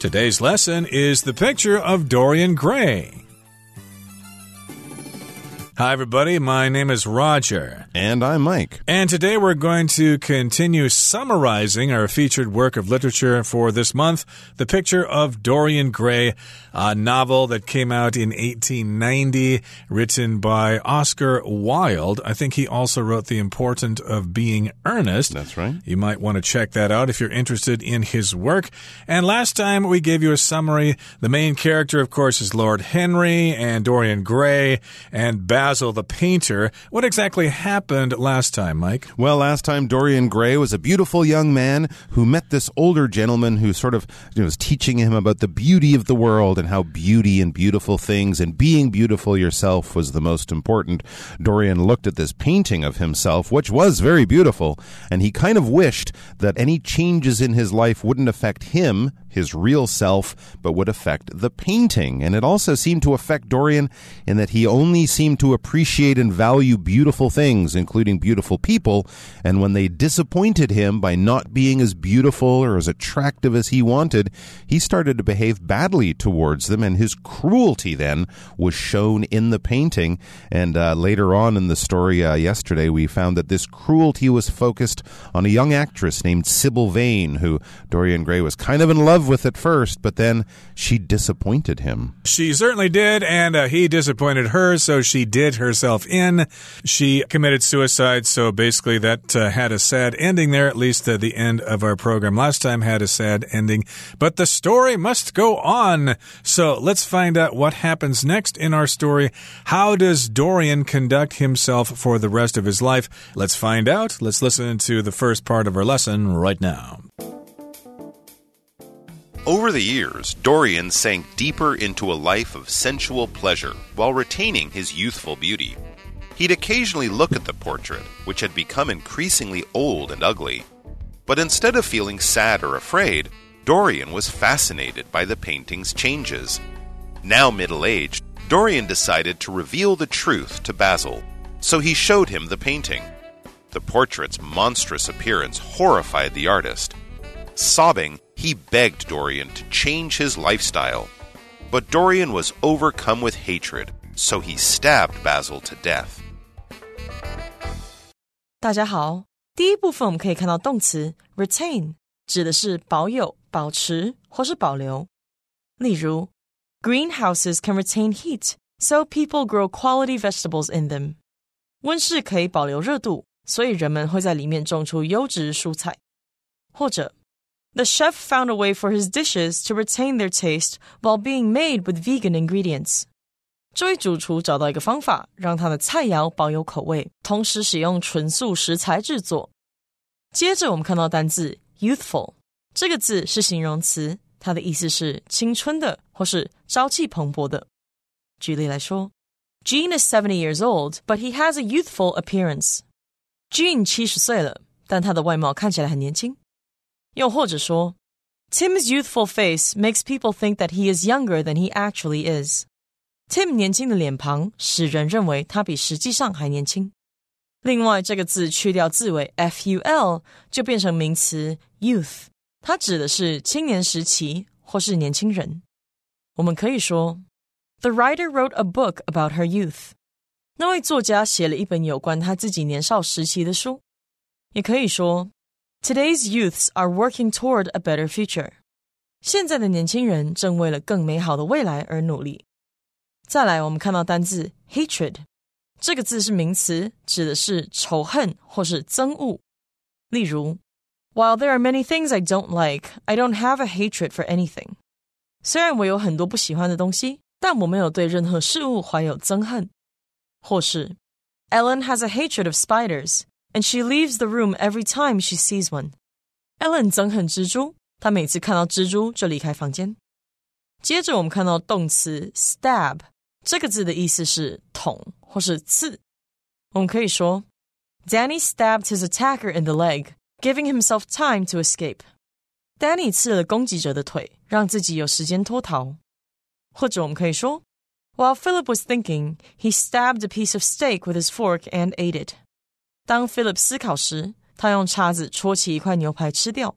Today's lesson is the picture of Dorian Gray. Hi, everybody. My name is Roger. And I'm Mike. And today we're going to continue summarizing our featured work of literature for this month The Picture of Dorian Gray, a novel that came out in 1890, written by Oscar Wilde. I think he also wrote The Importance of Being Earnest. That's right. You might want to check that out if you're interested in his work. And last time we gave you a summary. The main character, of course, is Lord Henry and Dorian Gray and Basil the painter. What exactly happened last time, Mike? Well, last time Dorian Gray was a beautiful young man who met this older gentleman who sort of you know, was teaching him about the beauty of the world and how beauty and beautiful things and being beautiful yourself was the most important. Dorian looked at this painting of himself, which was very beautiful, and he kind of wished that any changes in his life wouldn't affect him his real self, but would affect the painting. And it also seemed to affect Dorian in that he only seemed to appreciate and value beautiful things, including beautiful people. And when they disappointed him by not being as beautiful or as attractive as he wanted, he started to behave badly towards them. And his cruelty then was shown in the painting. And uh, later on in the story, uh, yesterday, we found that this cruelty was focused on a young actress named Sybil Vane, who Dorian Gray was kind of in love love with at first, but then she disappointed him. She certainly did, and uh, he disappointed her, so she did herself in. She committed suicide, so basically that uh, had a sad ending there, at least uh, the end of our program last time had a sad ending. But the story must go on. So let's find out what happens next in our story. How does Dorian conduct himself for the rest of his life? Let's find out. Let's listen to the first part of our lesson right now. Over the years, Dorian sank deeper into a life of sensual pleasure while retaining his youthful beauty. He'd occasionally look at the portrait, which had become increasingly old and ugly. But instead of feeling sad or afraid, Dorian was fascinated by the painting's changes. Now middle aged, Dorian decided to reveal the truth to Basil, so he showed him the painting. The portrait's monstrous appearance horrified the artist. Sobbing, he begged Dorian to change his lifestyle. But Dorian was overcome with hatred, so he stabbed Basil to death. 大家好，第一部分我们可以看到动词 retain 指的是保有、保持或是保留。例如，greenhouses can retain heat, so people grow quality vegetables in them。温室可以保留热度，所以人们会在里面种出优质蔬菜。或者 the chef found a way for his dishes to retain their taste while being made with vegan ingredients. 这位主厨找到一个方法，让他的菜肴保有口味，同时使用纯素食材制作。接着我们看到单字 youthful，这个字是形容词，它的意思是青春的或是朝气蓬勃的。举例来说，Gene is seventy years old, but he has a youthful appearance. Gene 七十岁了，但他的外貌看起来很年轻。 又或者说，Tim's youthful face makes people think that he is younger than he actually is. Tim 年轻的脸庞使人认为他比实际上还年轻。另外，这个字去掉字尾 ful 就变成名词 youth，它指的是青年时期或是年轻人。我们可以说，The writer wrote a book about her youth。那位作家写了一本有关他自己年少时期的书。也可以说 Today's youths are working toward a better future. 现在的年轻人正为了更美好的未来而努力。再来，我们看到单字 hatred，这个字是名词，指的是仇恨或是憎恶。例如，While there are many things I don't like, I don't have a hatred for anything。虽然我有很多不喜欢的东西，但我没有对任何事物怀有憎恨。或是，Ellen has a hatred of spiders。 and she leaves the room every time she sees one. Ellen 憎恨蜘蛛，她每次看到蜘蛛就离开房间。接着我们看到动词 stab 这个字的意思是捅或是刺。我们可以说，Danny stabbed his attacker in the leg, giving himself time to escape. Danny 刺了攻击者的腿，让自己有时间脱逃。或者我们可以说，While Philip was thinking, he stabbed a piece of steak with his fork and ate it. 当 Philip 思考时，他用叉子戳起一块牛排吃掉。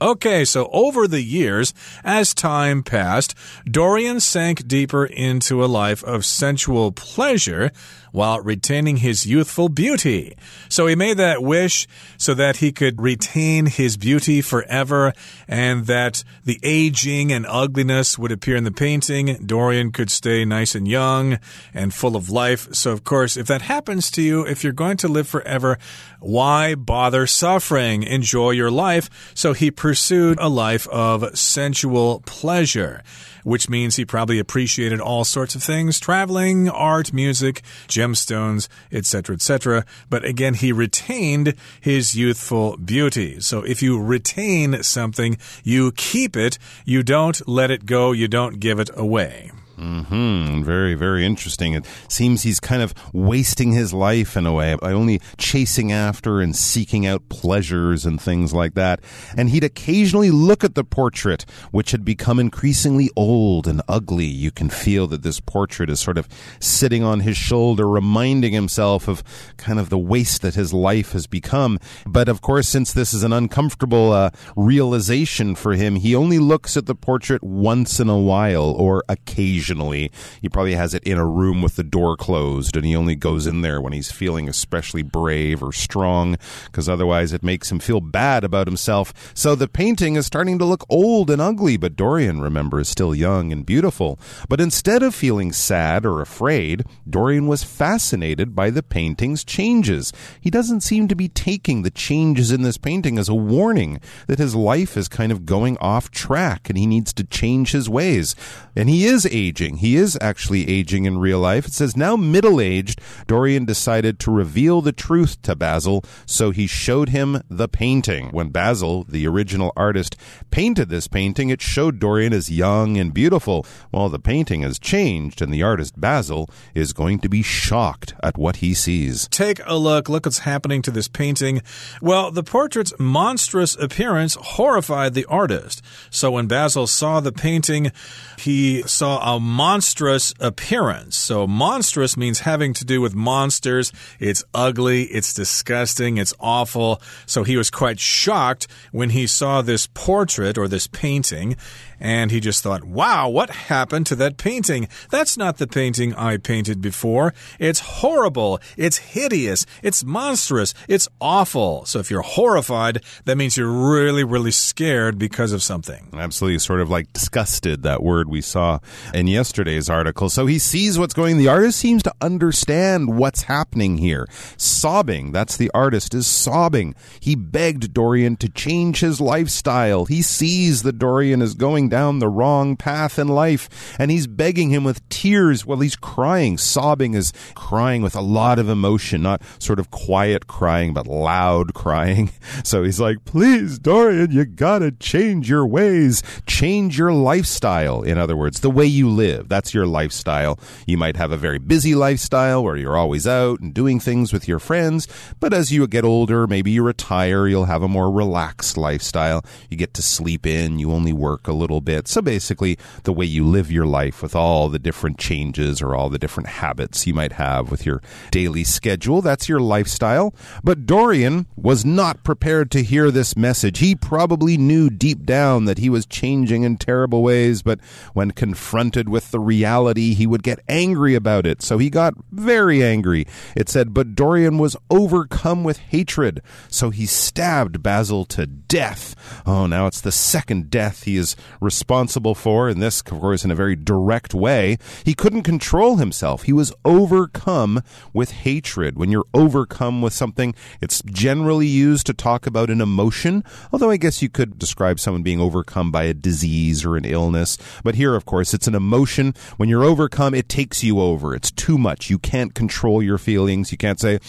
Okay, so over the years, as time passed, Dorian sank deeper into a life of sensual pleasure while retaining his youthful beauty. So he made that wish so that he could retain his beauty forever and that the aging and ugliness would appear in the painting. Dorian could stay nice and young and full of life. So, of course, if that happens to you, if you're going to live forever, why bother suffering? Enjoy your life. So he pursued a life of sensual pleasure which means he probably appreciated all sorts of things traveling, art, music, gemstones, etc., etc. But again, he retained his youthful beauty. So if you retain something, you keep it, you don't let it go, you don't give it away. Hmm. Very, very interesting. It seems he's kind of wasting his life in a way by only chasing after and seeking out pleasures and things like that. And he'd occasionally look at the portrait, which had become increasingly old and ugly. You can feel that this portrait is sort of sitting on his shoulder, reminding himself of kind of the waste that his life has become. But of course, since this is an uncomfortable uh, realization for him, he only looks at the portrait once in a while or occasionally occasionally. He probably has it in a room with the door closed, and he only goes in there when he's feeling especially brave or strong, because otherwise it makes him feel bad about himself. So the painting is starting to look old and ugly, but Dorian, remember, is still young and beautiful. But instead of feeling sad or afraid, Dorian was fascinated by the painting's changes. He doesn't seem to be taking the changes in this painting as a warning that his life is kind of going off track and he needs to change his ways. And he is aging aging. He is actually aging in real life. It says, now middle aged, Dorian decided to reveal the truth to Basil, so he showed him the painting. When Basil, the original artist, painted this painting, it showed Dorian as young and beautiful. Well, the painting has changed, and the artist Basil is going to be shocked at what he sees. Take a look. Look what's happening to this painting. Well, the portrait's monstrous appearance horrified the artist. So when Basil saw the painting, he saw a monstrous appearance. So, monstrous means having to do with monsters. It's ugly, it's disgusting, it's awful. So, he was quite shocked when he saw this portrait or this painting and he just thought, wow, what happened to that painting? That's not the painting I painted before. It's horrible. It's hideous. It's monstrous. It's awful. So if you're horrified, that means you're really, really scared because of something. Absolutely. Sort of like disgusted, that word we saw in yesterday's article. So he sees what's going. The artist seems to understand what's happening here. Sobbing. That's the artist is sobbing. He begged Dorian to change his lifestyle. He sees that Dorian is going down the wrong path in life. And he's begging him with tears while he's crying. Sobbing is crying with a lot of emotion, not sort of quiet crying, but loud crying. So he's like, please, Dorian, you gotta change your ways, change your lifestyle. In other words, the way you live. That's your lifestyle. You might have a very busy lifestyle where you're always out and doing things with your friends. But as you get older, maybe you retire, you'll have a more relaxed lifestyle. You get to sleep in, you only work a little little bit. So basically, the way you live your life with all the different changes or all the different habits you might have with your daily schedule. That's your lifestyle. But Dorian was not prepared to hear this message. He probably knew deep down that he was changing in terrible ways, but when confronted with the reality, he would get angry about it. So he got very angry. It said, But Dorian was overcome with hatred, so he stabbed Basil to death. Oh, now it's the second death he is responsible for, and this, of course, in a very direct way. He couldn't control himself. He was overcome with hatred. When you're overcome with something, it's generally used to talk about an emotion, although I guess you could describe someone being overcome by a disease or an illness. But here, of course, it's an emotion. When you're overcome, it takes you over. It's too much. You can't control your feelings. You can't say,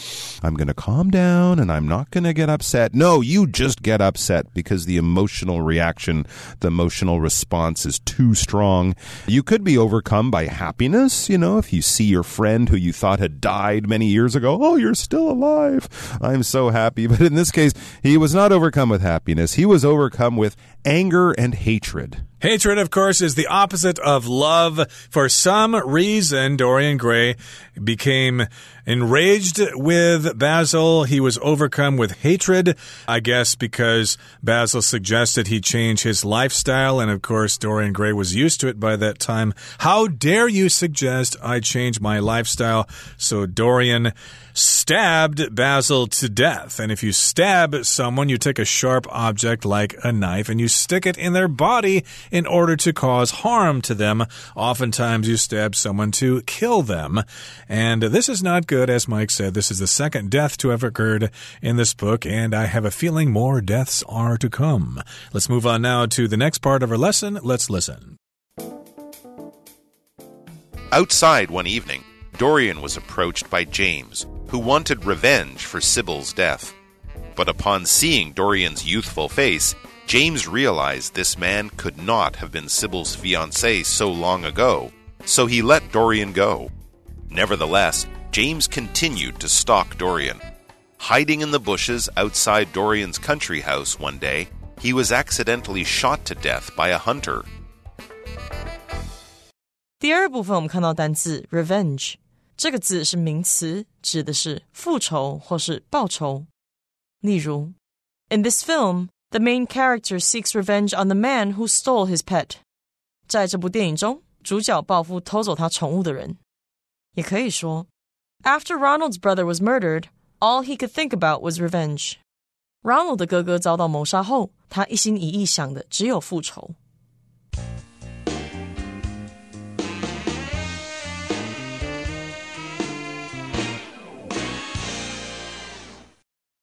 I'm going to calm down and I'm not going to get upset. No, you just get upset because the emotional reaction, the emotional response is too strong. You could be overcome by happiness, you know, if you see your friend who you thought had died many years ago, oh, you're still alive. I'm so happy. But in this case, he was not overcome with happiness. He was overcome with anger and hatred. Hatred, of course, is the opposite of love. For some reason, Dorian Gray became enraged with Basil. He was overcome with hatred, I guess, because Basil suggested he change his lifestyle. And of course, Dorian Gray was used to it by that time. How dare you suggest I change my lifestyle? So Dorian stabbed Basil to death. And if you stab someone, you take a sharp object like a knife and you stick it in their body in order to cause harm to them. Oftentimes, you stab someone to kill them. And this is not good, as Mike said. This is the second death to have occurred in this book, and I have a feeling more deaths are to come. Let's move on now to the next part of our lesson. Let's listen. Outside one evening, Dorian was approached by James, who wanted revenge for Sybil's death. But upon seeing Dorian's youthful face, James realized this man could not have been Sybil's fiancé so long ago, so he let Dorian go. Nevertheless, James continued to stalk Dorian. Hiding in the bushes outside Dorian's country house one day, he was accidentally shot to death by a hunter. 第二部分我们看到单字 revenge， 这个字是名词，指的是复仇或是报仇。例如，In this film, the main character seeks revenge on the man who stole his pet。在这部电影中，主角报复偷走他宠物的人。也可以说，After Ronald's brother was murdered, all he could think about was revenge。Ronald 的哥哥遭到谋杀后，他一心一意想的只有复仇。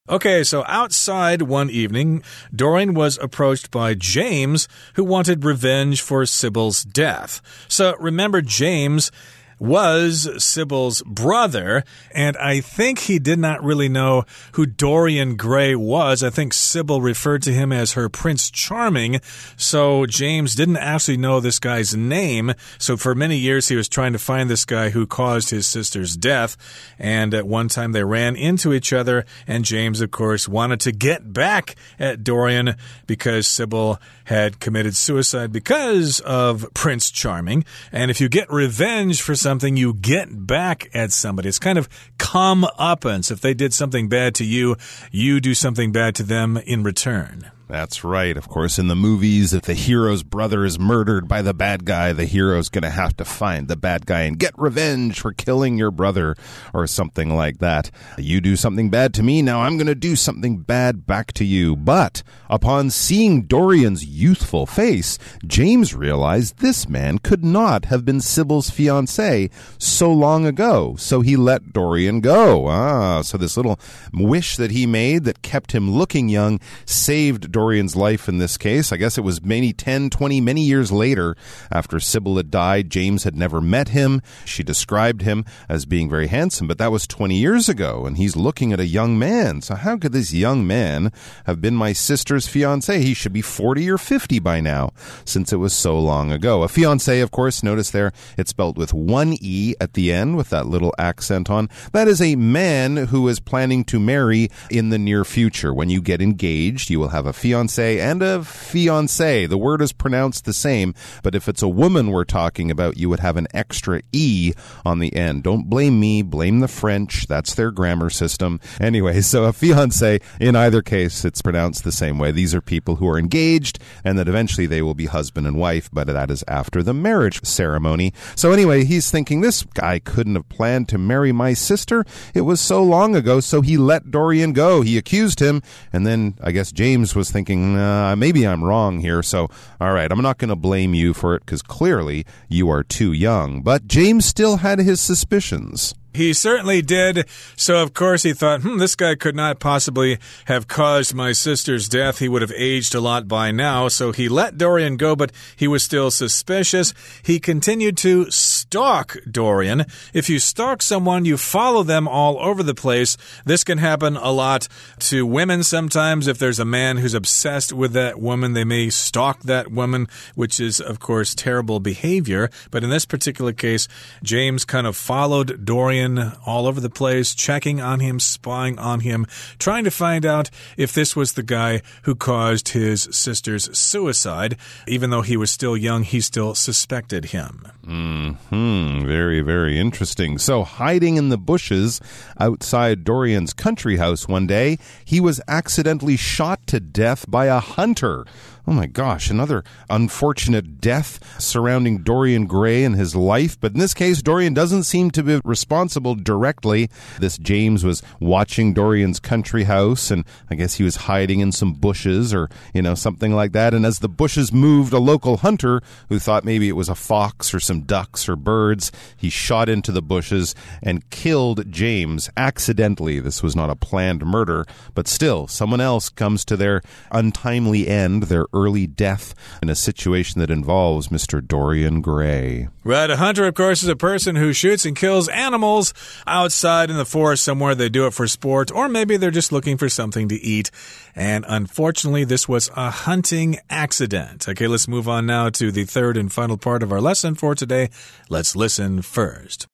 Okay, so outside one evening, Dorian was approached by James, who wanted revenge for Sybil's death. So remember, James was Sybil's brother, and I think he did not really know who Dorian Gray was. I think Sybil referred to him as her Prince Charming, so James didn't actually know this guy's name. So for many years, he was trying to find this guy who caused his sister's death, and at one time they ran into each other, and James, of course, wanted to get back at Dorian because Sybil had committed suicide because of Prince Charming. And if you get revenge for something, you get back at somebody. It's kind of come-uppance. If they did something bad to you, you do something bad to them in return. That's right. Of course, in the movies, if the hero's brother is murdered by the bad guy, the hero's going to have to find the bad guy and get revenge for killing your brother or something like that. You do something bad to me, now I'm going to do something bad back to you. But upon seeing Dorian's youthful face, James realized this man could not have been Sybil's fiancé so long ago. So he let Dorian go. Ah, so this little wish that he made that kept him looking young saved Dorian's life in this case. I guess it was maybe 10, 20, many years later after Sybil had died. James had never met him. She described him as being very handsome, but that was 20 years ago, and he's looking at a young man. So how could this young man have been my sister's fiance? He should be 40 or 50 by now, since it was so long ago. A fiance, of course, notice there, it's spelled with one E at the end with that little accent on. That is a man who is planning to marry in the near future. When you get engaged, you will have a fiance and a fiance. The word is pronounced the same, but if it's a woman we're talking about, you would have an extra E on the end. Don't blame me, blame the French. That's their grammar system. Anyway, so a fiance, in either case, it's pronounced the same way. These are people who are engaged and that eventually they will be husband and wife, but that is after the marriage ceremony. So anyway, he's thinking this guy couldn't have planned to marry my sister. It was so long ago, so he let Dorian go. He accused him, and then I guess James was thinking, uh, maybe I'm wrong here. So, all right, I'm not going to blame you for it because clearly you are too young. But James still had his suspicions. He certainly did. So, of course, he thought, hmm, this guy could not possibly have caused my sister's death. He would have aged a lot by now. So he let Dorian go, but he was still suspicious. He continued to stalk Dorian. If you stalk someone, you follow them all over the place. This can happen a lot to women sometimes. If there's a man who's obsessed with that woman, they may stalk that woman, which is, of course, terrible behavior. But in this particular case, James kind of followed Dorian all over the place, checking on him, spying on him, trying to find out if this was the guy who caused his sister's suicide. Even though he was still young, he still suspected him. Hmm. Hmm. Very, very interesting. So, hiding in the bushes outside Dorian's country house one day, he was accidentally shot to death by a hunter. Oh my gosh, another unfortunate death surrounding Dorian Gray and his life. But in this case, Dorian doesn't seem to be responsible directly. This James was watching Dorian's country house, and I guess he was hiding in some bushes or, you know, something like that. And as the bushes moved, a local hunter who thought maybe it was a fox or some ducks or birds, he shot into the bushes and killed James accidentally. This was not a planned murder, but still, someone else comes to their untimely end, their early death in a situation that involves Mr. Dorian Gray. Right. A hunter, of course, is a person who shoots and kills animals outside in the forest somewhere. They do it for sport, or maybe they're just looking for something to eat. And unfortunately, this was a hunting accident. Okay, let's move on now to the third and final part of our lesson for today. Let's listen first.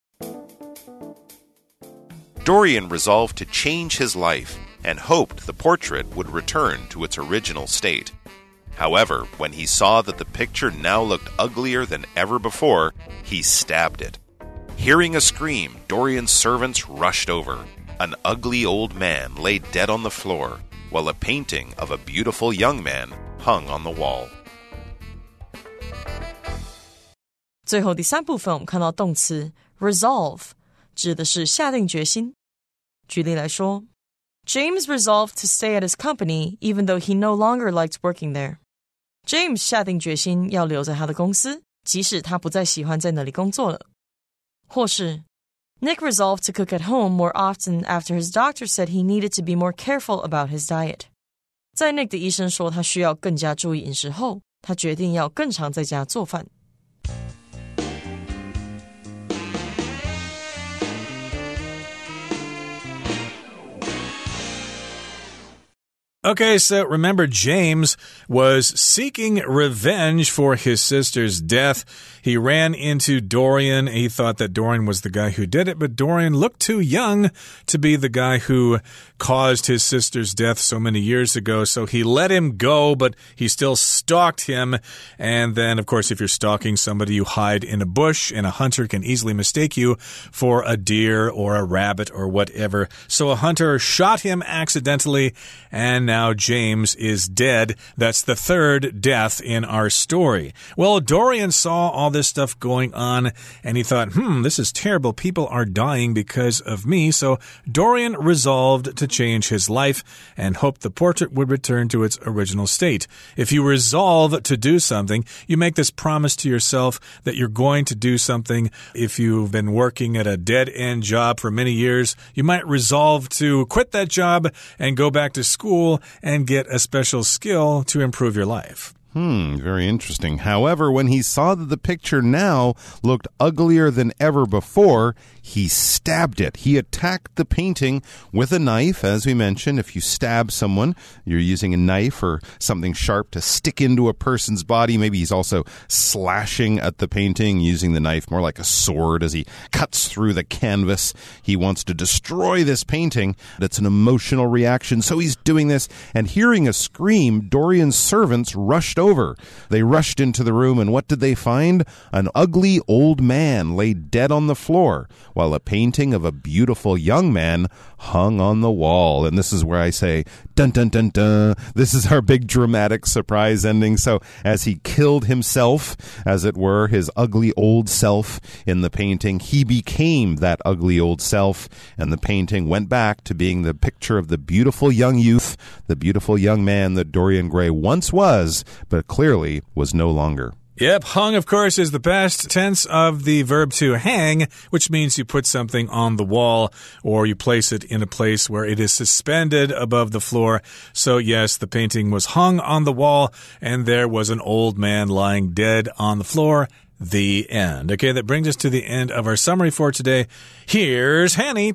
Dorian resolved to change his life and hoped the portrait would return to its original state. However, when he saw that the picture now looked uglier than ever before, he stabbed it. Hearing a scream, Dorian's servants rushed over. An ugly old man lay dead on the floor, while a painting of a beautiful young man hung on the wall. 最后第三部分，我们看到动词 resolve，指的是下定决心。举例来说，James resolved to stay at his company even though he no longer liked working there. James 下定决心要留在他的公司，即使他不再喜欢在那里工作了。或是 Nick resolved to cook at home more often after his doctor said he needed to be more careful about his diet. 在 Nick 的医生说他需要更加注意饮食后，他决定要更常在家做饭。 Okay, so remember, James was seeking revenge for his sister's death. He ran into Dorian. He thought that Dorian was the guy who did it, but Dorian looked too young to be the guy who caused his sister's death so many years ago. So he let him go, but he still stalked him. And then, of course, if you're stalking somebody, you hide in a bush, and a hunter can easily mistake you for a deer or a rabbit or whatever. So a hunter shot him accidentally, and now James is dead. That's the third death in our story. Well, Dorian saw all this stuff going on and he thought, hmm, this is terrible. People are dying because of me. So Dorian resolved to change his life and hoped the portrait would return to its original state. If you resolve to do something, you make this promise to yourself that you're going to do something. If you've been working at a dead end job for many years, you might resolve to quit that job and go back to school and get a special skill to improve your life. Hmm, very interesting. However, when he saw that the picture now looked uglier than ever before, he stabbed it. He attacked the painting with a knife. As we mentioned, if you stab someone, you're using a knife or something sharp to stick into a person's body. Maybe he's also slashing at the painting using the knife more like a sword as he cuts through the canvas. He wants to destroy this painting. That's an emotional reaction. So he's doing this and hearing a scream, Dorian's servants rushed over. They rushed into the room, and what did they find? An ugly old man lay dead on the floor, while a painting of a beautiful young man hung on the wall. And this is where I say, dun dun dun dun. This is our big dramatic surprise ending. So, as he killed himself, as it were, his ugly old self in the painting, he became that ugly old self, and the painting went back to being the picture of the beautiful young youth, the beautiful young man that Dorian Gray once was, but clearly was no longer. Yep, hung, of course, is the past tense of the verb to hang, which means you put something on the wall or you place it in a place where it is suspended above the floor. So, yes, the painting was hung on the wall and there was an old man lying dead on the floor. The end. Okay, that brings us to the end of our summary for today. Here's Hanny.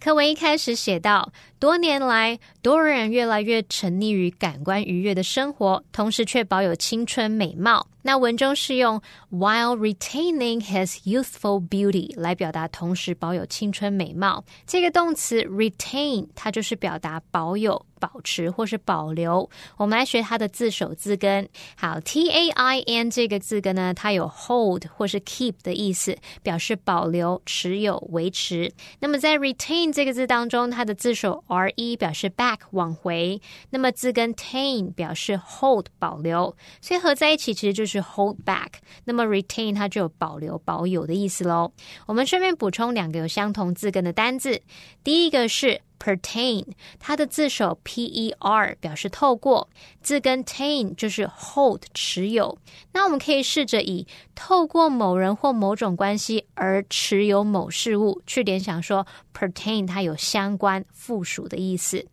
课文一开始写到，多年来，多人越来越沉溺于感官愉悦的生活，同时却保有青春美貌。那文中是用 while retaining his youthful beauty 来表达同时保有青春美貌。这个动词 retain 它就是表达保有。保持或是保留，我们来学它的字首字根。好，T A I N 这个字根呢，它有 hold 或是 keep 的意思，表示保留、持有、维持。那么在 retain tain 这个字当中，它的字首 R E 表示 back 往回，那么字根 tain 表示 hold 保留，所以合在一起其实就是 hold back。那么 retain 它就有保留、保有的意思喽。我们顺便补充两个有相同字根的单字，第一个是。pertain，它的字首 p e r 表示透过，字根 tain 就是 hold 持有。那我们可以试着以透过某人或某种关系而持有某事物去联想，说 pertain 它有相关附属的意思。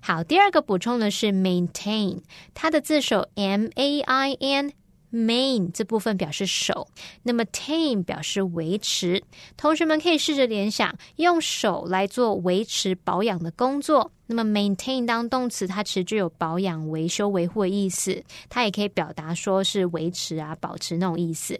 好，第二个补充的是 maintain，它的字首 m a i n。Main 这部分表示手，那么 tame 表示维持。同学们可以试着联想，用手来做维持保养的工作。那么 maintain 当动词，它其实具有保养、维修、维护的意思。它也可以表达说是维持啊、保持那种意思。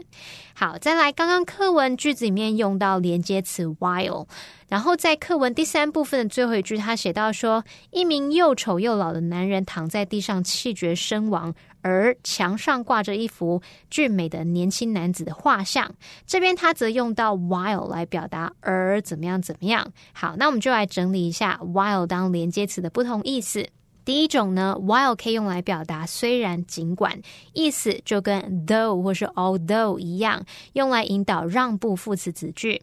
好，再来，刚刚课文句子里面用到连接词 while，然后在课文第三部分的最后一句，他写到说，一名又丑又老的男人躺在地上气绝身亡。而墙上挂着一幅俊美的年轻男子的画像，这边他则用到 while 来表达而怎么样怎么样。好，那我们就来整理一下 while 当连接介词的不同意思。第一种呢，while 可以用来表达虽然、尽管，意思就跟 though 或是 although 一样，用来引导让步副词子句。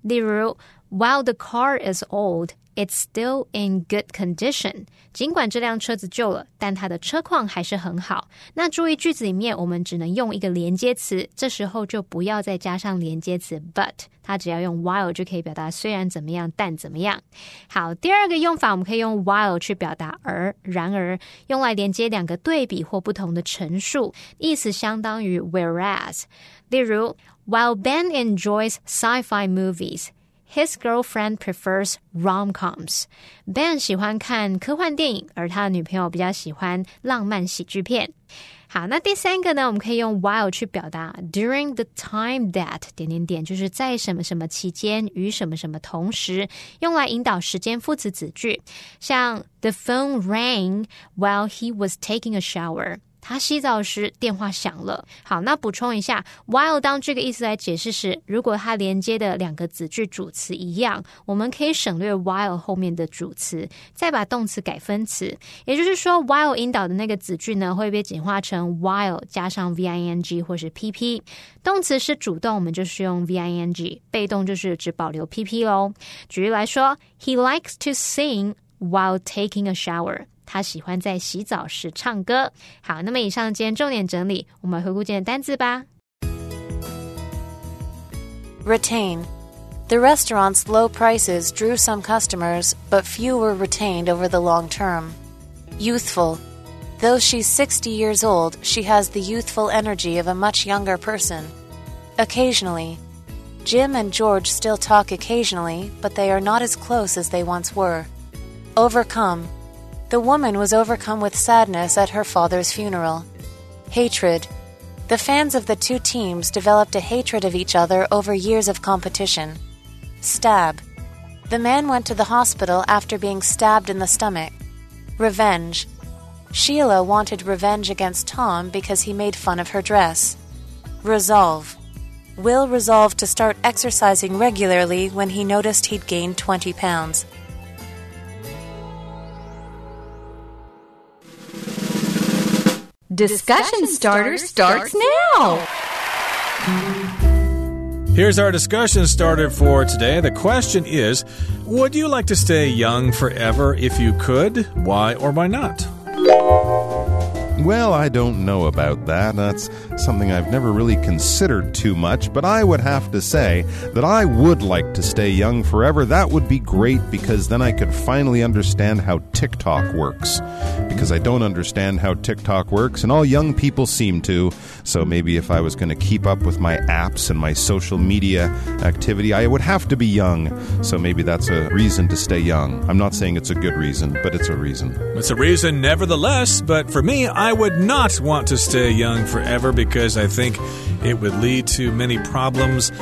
例如 ，while the car is old。It's still in good condition。尽管这辆车子旧了，但它的车况还是很好。那注意句子里面，我们只能用一个连接词，这时候就不要再加上连接词 but，它只要用 while 就可以表达虽然怎么样，但怎么样。好，第二个用法，我们可以用 while 去表达而、然而，用来连接两个对比或不同的陈述，意思相当于 whereas。例如，While Ben enjoys sci-fi movies。 His girlfriend prefers rom-coms. Ben 喜欢看科幻电影，而他的女朋友比较喜欢浪漫喜剧片。好，那第三个呢？我们可以用 while 去表达 during the time that 点点点，就是在什么什么期间与什么什么同时，用来引导时间副词子句。像 The phone rang while he was taking a shower. 他洗澡时电话响了。好，那补充一下，while 当这个意思来解释时，如果它连接的两个子句主词一样，我们可以省略 while 后面的主词，再把动词改分词。也就是说，while 引导的那个子句呢，会被简化成 while 加上 v i n g 或是 p p。动词是主动，我们就是用 v i n g；被动就是只保留 p p 喽。举例来说，He likes to sing while taking a shower。他喜欢在洗澡时唱歌。好，那么以上今天重点整理，我们回顾今天单词吧。Retain. The restaurant's low prices drew some customers, but few were retained over the long term. Youthful. Though she's 60 years old, she has the youthful energy of a much younger person. Occasionally. Jim and George still talk occasionally, but they are not as close as they once were. Overcome. The woman was overcome with sadness at her father's funeral. Hatred. The fans of the two teams developed a hatred of each other over years of competition. Stab. The man went to the hospital after being stabbed in the stomach. Revenge. Sheila wanted revenge against Tom because he made fun of her dress. Resolve. Will resolved to start exercising regularly when he noticed he'd gained 20 pounds. Discussion starter starts now. Here's our discussion starter for today. The question is Would you like to stay young forever if you could? Why or why not? Well, I don't know about that. That's something I've never really considered too much, but I would have to say that I would like to stay young forever. That would be great because then I could finally understand how TikTok works. Because I don't understand how TikTok works, and all young people seem to. So maybe if I was going to keep up with my apps and my social media activity, I would have to be young. So maybe that's a reason to stay young. I'm not saying it's a good reason, but it's a reason. It's a reason, nevertheless, but for me, I would not want to stay young forever because I think it would lead to many problems,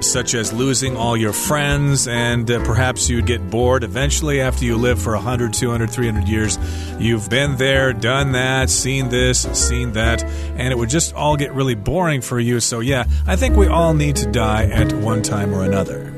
such as losing all your friends, and uh, perhaps you'd get bored eventually after you live for 100, 200, 300 years. You've been there, done that, seen this, seen that, and it would just all get really boring for you. So, yeah, I think we all need to die at one time or another.